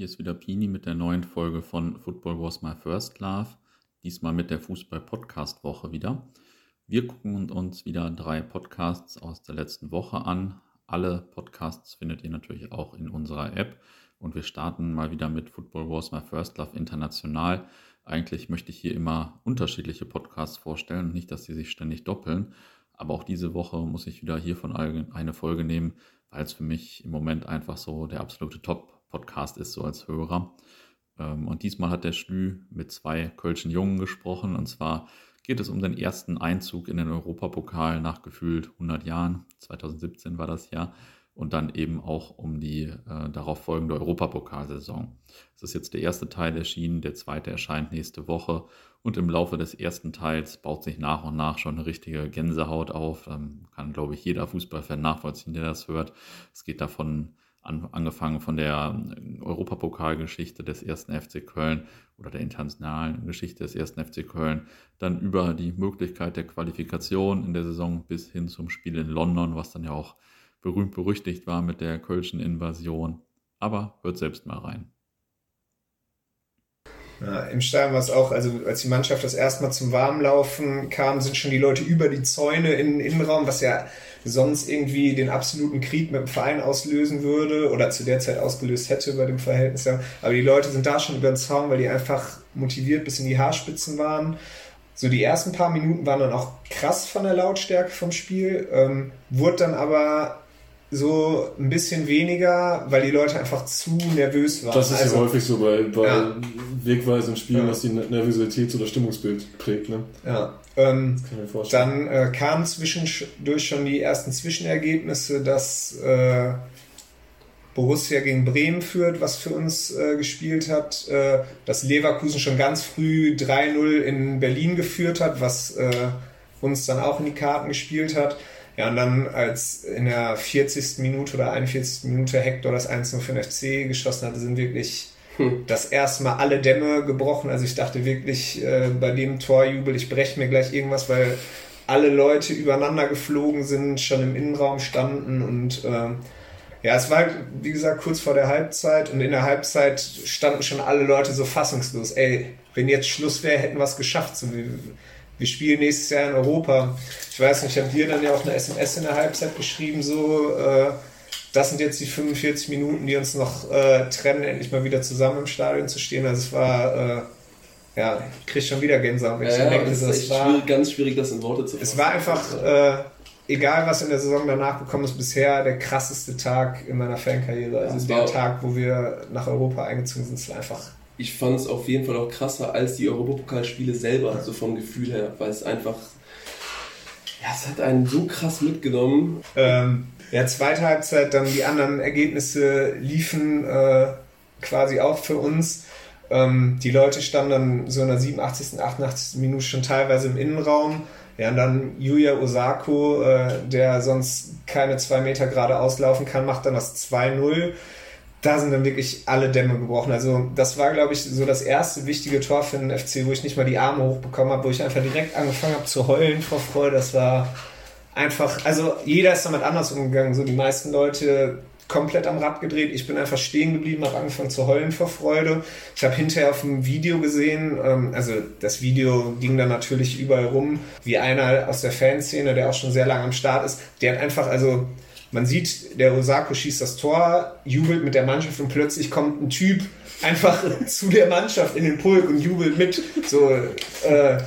hier ist wieder Pini mit der neuen Folge von Football Was My First Love. Diesmal mit der Fußball-Podcast-Woche wieder. Wir gucken uns wieder drei Podcasts aus der letzten Woche an. Alle Podcasts findet ihr natürlich auch in unserer App. Und wir starten mal wieder mit Football Was My First Love International. Eigentlich möchte ich hier immer unterschiedliche Podcasts vorstellen, nicht, dass sie sich ständig doppeln. Aber auch diese Woche muss ich wieder hiervon eine Folge nehmen, weil es für mich im Moment einfach so der absolute Top-Podcast ist, so als Hörer. Ähm, und diesmal hat der Schlü mit zwei Kölschen Jungen gesprochen. Und zwar geht es um den ersten Einzug in den Europapokal nach gefühlt 100 Jahren. 2017 war das Jahr. Und dann eben auch um die äh, darauf folgende Europapokalsaison. Es ist jetzt der erste Teil erschienen, der zweite erscheint nächste Woche. Und im Laufe des ersten Teils baut sich nach und nach schon eine richtige Gänsehaut auf. Ähm, kann, glaube ich, jeder Fußballfan nachvollziehen, der das hört. Es geht davon an, angefangen von der äh, Europapokalgeschichte des ersten FC Köln oder der internationalen Geschichte des ersten FC Köln, dann über die Möglichkeit der Qualifikation in der Saison bis hin zum Spiel in London, was dann ja auch berühmt berüchtigt war mit der Kölschen Invasion. Aber hört selbst mal rein. Ja, Im Stadion war es auch, also als die Mannschaft das erste Mal zum Warmlaufen kam, sind schon die Leute über die Zäune in den Innenraum, was ja sonst irgendwie den absoluten Krieg mit dem Verein auslösen würde oder zu der Zeit ausgelöst hätte bei dem Verhältnis. Aber die Leute sind da schon über den Zaun, weil die einfach motiviert bis in die Haarspitzen waren. So die ersten paar Minuten waren dann auch krass von der Lautstärke vom Spiel, ähm, wurde dann aber so ein bisschen weniger, weil die Leute einfach zu nervös waren. Das ist also, ja häufig so bei, bei ja. wegweisenden Spielen, ja. dass die Nervosität oder Stimmungsbild prägt. Ne? Ja. Ähm, dann äh, kamen zwischendurch schon die ersten Zwischenergebnisse, dass äh, Borussia gegen Bremen führt, was für uns äh, gespielt hat, äh, dass Leverkusen schon ganz früh 3-0 in Berlin geführt hat, was äh, uns dann auch in die Karten gespielt hat. Ja, und dann als in der 40. Minute oder 41. Minute Hector das 1-0 für den FC geschossen hatte, sind wirklich hm. das erste Mal alle Dämme gebrochen. Also ich dachte wirklich äh, bei dem Torjubel, ich breche mir gleich irgendwas, weil alle Leute übereinander geflogen sind, schon im Innenraum standen und äh, ja, es war, wie gesagt, kurz vor der Halbzeit und in der Halbzeit standen schon alle Leute so fassungslos. Ey, wenn jetzt Schluss wäre, hätten wir es geschafft. So, wir, wir spielen nächstes Jahr in Europa. Ich weiß nicht, ich habe dir dann ja auch eine SMS in der Halbzeit geschrieben, so, äh, das sind jetzt die 45 Minuten, die uns noch äh, trennen, endlich mal wieder zusammen im Stadion zu stehen. Also es war, äh, ja, ich kriege schon wieder Gänsehaut. Ja, ja, denke, das ist war, schwierig, ganz schwierig, das in Worte zu fassen. Es war einfach, äh, egal was in der Saison danach gekommen ist, bisher der krasseste Tag in meiner Fankarriere. Also der Tag, wo wir nach Europa eingezogen sind, ist einfach ich fand es auf jeden Fall auch krasser als die Europapokalspiele selber, so vom Gefühl her, weil es einfach, ja, es hat einen so krass mitgenommen. Ähm, ja, zweite Halbzeit, dann die anderen Ergebnisse liefen äh, quasi auch für uns. Ähm, die Leute standen dann so in der 87., 88. Minute schon teilweise im Innenraum. Ja, und dann Yuya Osako, äh, der sonst keine zwei Meter gerade auslaufen kann, macht dann das 2-0 da sind dann wirklich alle Dämme gebrochen. Also das war, glaube ich, so das erste wichtige Tor für den FC, wo ich nicht mal die Arme hochbekommen habe, wo ich einfach direkt angefangen habe zu heulen vor Freude. Das war einfach, also jeder ist damit anders umgegangen. So die meisten Leute komplett am Rad gedreht. Ich bin einfach stehen geblieben, habe angefangen zu heulen vor Freude. Ich habe hinterher auf dem Video gesehen, ähm, also das Video ging dann natürlich überall rum, wie einer aus der Fanszene, der auch schon sehr lange am Start ist, der hat einfach, also man sieht, der Osako schießt das Tor, jubelt mit der Mannschaft und plötzlich kommt ein Typ einfach zu der Mannschaft in den Pulk und jubelt mit. So, äh,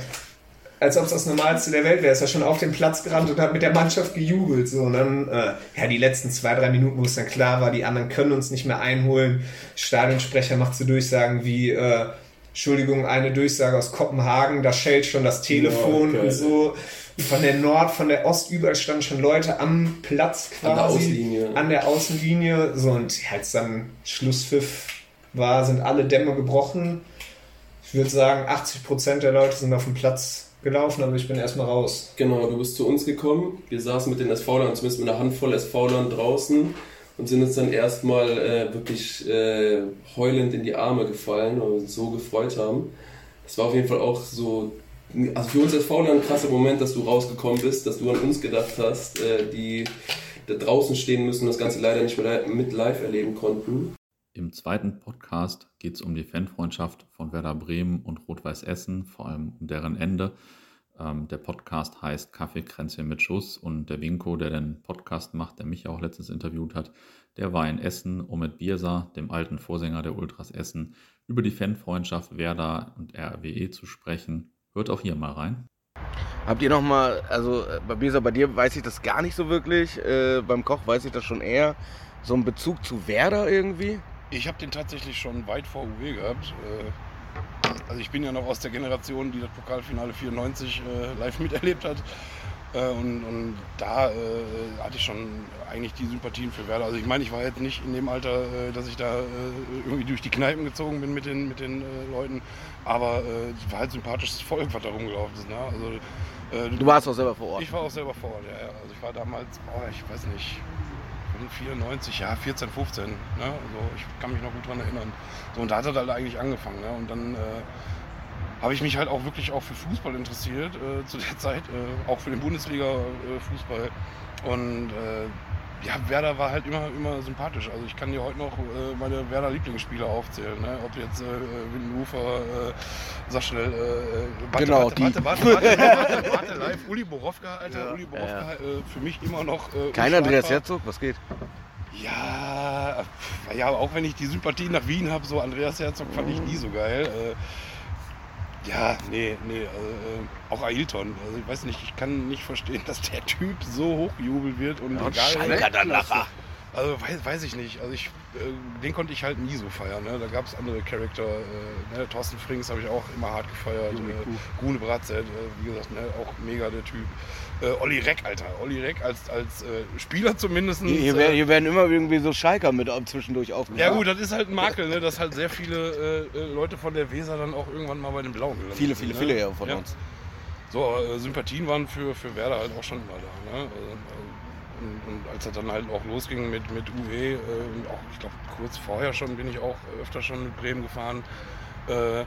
als ob es das Normalste der Welt wäre. Ist er schon auf den Platz gerannt und hat mit der Mannschaft gejubelt. So, und dann, äh, ja, die letzten zwei, drei Minuten, wo es dann klar war, die anderen können uns nicht mehr einholen. Stadionsprecher macht so Durchsagen wie, äh, Entschuldigung, eine Durchsage aus Kopenhagen, da schellt schon das Telefon oh, okay. und so von der Nord, von der Ost, überall standen schon Leute am Platz quasi. An der Außenlinie. An der Außenlinie. So, und als dann Schlusspfiff war, sind alle Dämme gebrochen. Ich würde sagen, 80% der Leute sind auf dem Platz gelaufen, aber ich bin erstmal raus. Genau, du bist zu uns gekommen. Wir saßen mit den SV-Lern, zumindest mit einer Handvoll SV-Lern draußen und sind uns dann erstmal äh, wirklich äh, heulend in die Arme gefallen und uns so gefreut haben. Das war auf jeden Fall auch so also für uns als Fauler ein krasser Moment, dass du rausgekommen bist, dass du an uns gedacht hast, äh, die da draußen stehen müssen und das Ganze leider nicht mehr mit live erleben konnten. Im zweiten Podcast geht es um die Fanfreundschaft von Werder Bremen und Rot-Weiß Essen, vor allem um deren Ende. Ähm, der Podcast heißt Kaffeekränzchen mit Schuss und der Winko, der den Podcast macht, der mich auch letztens interviewt hat, der war in Essen, um mit Biersa, dem alten Vorsänger der Ultras Essen, über die Fanfreundschaft Werder und RWE zu sprechen. Hört auch hier mal rein. Habt ihr noch mal, also äh, bei Biersa, bei dir weiß ich das gar nicht so wirklich, äh, beim Koch weiß ich das schon eher, so einen Bezug zu Werder irgendwie? Ich habe den tatsächlich schon weit vor UW gehabt. Äh, also ich bin ja noch aus der Generation, die das Pokalfinale 94 äh, live miterlebt hat. Äh, und, und, da äh, hatte ich schon eigentlich die Sympathien für Werder. Also ich meine, ich war jetzt nicht in dem Alter, äh, dass ich da äh, irgendwie durch die Kneipen gezogen bin mit den, mit den äh, Leuten, aber es war halt sympathisches Volk, was da rumgelaufen ist. Ne? Also, du warst auch selber vor Ort? Ich war auch selber vor Ort, ja. ja. Also ich war damals, boah, ich weiß nicht, 94, ja, 14, 15. Ne? Also ich kann mich noch gut daran erinnern. So, und da hat er halt eigentlich angefangen. Ne? Und dann äh, habe ich mich halt auch wirklich auch für Fußball interessiert äh, zu der Zeit, äh, auch für den Bundesliga-Fußball. Und äh, ja, Werder war halt immer, immer sympathisch. Also ich kann dir heute noch äh, meine Werder-Lieblingsspieler aufzählen. Ne? Ob jetzt äh, Windenhofer, äh, sag schnell, äh, warte, genau, warte, warte, warte, warte, warte, warte, live, Uli Borowka, Alter, ja. Uli Borowka, ja. äh, für mich immer noch äh, Kein Andreas Herzog, was geht? Ja, ja, auch wenn ich die Sympathie nach Wien habe, so Andreas Herzog fand ich nie so geil. Ja, nee, nee. Also, äh, auch Ailton. Also ich weiß nicht, ich kann nicht verstehen, dass der Typ so hochgejubelt wird und ja, egal. Schalker dann nachher. Also weiß, weiß ich nicht. Also ich, äh, den konnte ich halt nie so feiern. Ne? Da gab es andere Charakter. Äh, ne? Thorsten Frings habe ich auch immer hart gefeiert. Äh, Gune Bratzett, äh, wie gesagt, ne? auch mega der Typ. Äh, Olli Reck, Alter. Olli Reck als, als äh, Spieler zumindest. Hier, hier, hier, werden immer irgendwie so Schalker mit zwischendurch aufgenommen. Ja gut, das ist halt ein Makel, ne? dass halt sehr viele Leute von der Weser dann auch irgendwann mal bei den Blauen gelandet Viele, viele, ne? viele ja von ja. uns. So, aber Sympathien waren für, für Werder halt auch schon immer da. Ne? Also, und, als er dann halt auch losging mit, mit UW, äh, auch ich glaube kurz vorher schon bin ich auch öfter schon mit Bremen gefahren, äh,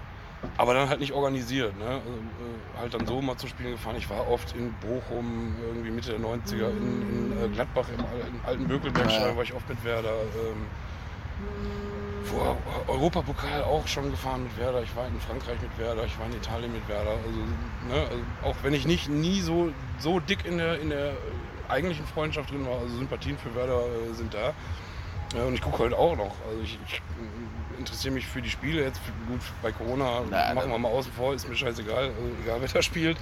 aber dann halt nicht organisiert. Ne? Also, äh, halt dann so mal zu spielen gefahren. Ich war oft in Bochum, irgendwie Mitte der 90er, in, in äh, Gladbach, im, im alten Bökelberg, ja. war ich oft mit Werder. Ähm, vor Europapokal auch schon gefahren mit Werder. Ich war in Frankreich mit Werder, ich war in Italien mit Werder. Also, ne, also auch wenn ich nicht nie so, so dick in der, in der eigentlichen Freundschaft drin war, also Sympathien für Werder äh, sind da. Ja, und ich gucke halt auch noch. Also ich, ich interessiere mich für die Spiele. Jetzt gut bei Corona Na, machen wir mal außen vor, ist mir scheißegal, also egal wer da spielt.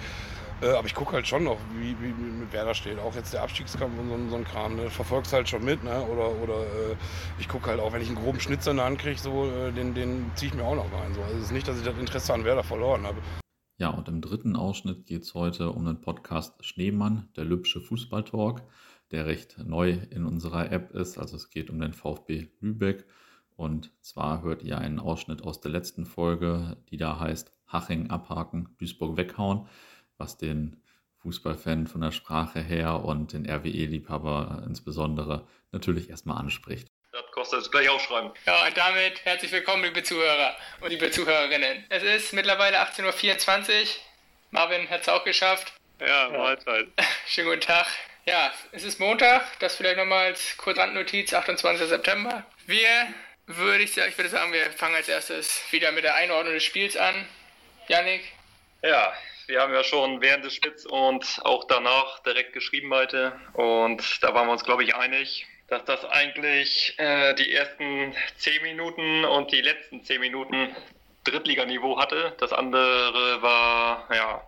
Äh, aber ich gucke halt schon noch, wie, wie, mit wer da steht. Auch jetzt der Abstiegskampf und so, so ein Kram. Ne? Verfolgst halt schon mit. Ne? Oder, oder äh, ich gucke halt auch, wenn ich einen groben Schnitzer in der Hand kriege, so, äh, den, den ziehe ich mir auch noch rein. So. Also es ist nicht, dass ich das Interesse an Werder verloren habe. Ja, und im dritten Ausschnitt geht es heute um den Podcast Schneemann, der Lübsche Fußballtalk, der recht neu in unserer App ist. Also es geht um den VfB Lübeck. Und zwar hört ihr einen Ausschnitt aus der letzten Folge, die da heißt Haching abhaken, Duisburg weghauen, was den Fußballfan von der Sprache her und den RWE-Liebhaber insbesondere natürlich erstmal anspricht. Das kostet es gleich aufschreiben. Ja, und damit herzlich willkommen, liebe Zuhörer und liebe Zuhörerinnen. Es ist mittlerweile 18.24 Uhr. Marvin hat es auch geschafft. Ja, Mahlzeit. Schönen guten Tag. Ja, es ist Montag, das vielleicht nochmal als Kurzrandnotiz, 28. September. Wir würde ich sagen, ich würde sagen, wir fangen als erstes wieder mit der Einordnung des Spiels an. Yannick? Ja, wir haben ja schon während des Spiels und auch danach direkt geschrieben heute und da waren wir uns, glaube ich, einig dass das eigentlich äh, die ersten zehn Minuten und die letzten zehn Minuten Drittliganiveau hatte. Das andere war, ja,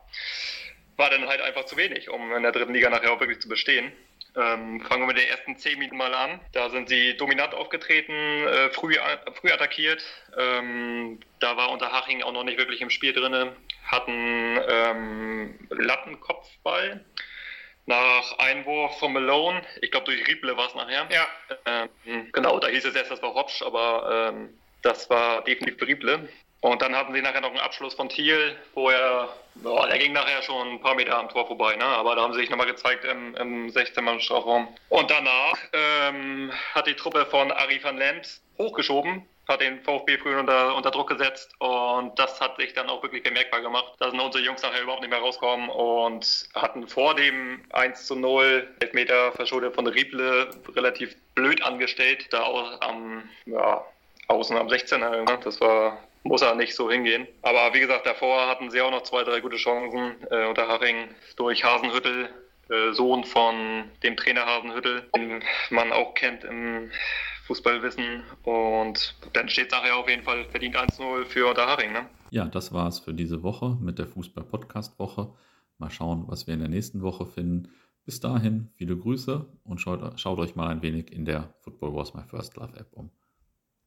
war dann halt einfach zu wenig, um in der dritten Liga nachher auch wirklich zu bestehen. Ähm, fangen wir mit den ersten zehn Minuten mal an. Da sind sie dominant aufgetreten, äh, früh, früh attackiert. Ähm, da war Unterhaching auch noch nicht wirklich im Spiel drin. Hatten ähm, Lattenkopfball nach Einwurf von Malone, ich glaube durch Rieble war es nachher. Ja. Ähm, genau, da hieß es erst, das war Hopsch, aber ähm, das war definitiv Rieble. Und dann hatten sie nachher noch einen Abschluss von Thiel, wo er, boah, der ging nachher schon ein paar Meter am Tor vorbei, ne? aber da haben sie sich nochmal gezeigt im, im 16-Mann-Strafraum. Und danach ähm, hat die Truppe von Ari van Lent hochgeschoben hat den VfB früh unter, unter Druck gesetzt und das hat sich dann auch wirklich bemerkbar gemacht. Da sind unsere Jungs nachher überhaupt nicht mehr rausgekommen und hatten vor dem 1 zu 0 Elfmeter verschuldet von Rieble relativ blöd angestellt, da am ja, außen am 16er. Ne? Das war muss er nicht so hingehen. Aber wie gesagt, davor hatten sie auch noch zwei, drei gute Chancen. Äh, unter Haring durch Hasenhüttel, äh, Sohn von dem Trainer Hasenhüttel, den man auch kennt im Fußballwissen. Und dann steht es nachher auf jeden Fall verdient 1-0 für Unterhaching. Ne? Ja, das war es für diese Woche mit der Fußball-Podcast-Woche. Mal schauen, was wir in der nächsten Woche finden. Bis dahin, viele Grüße und schaut, schaut euch mal ein wenig in der Football Was My First Love App um.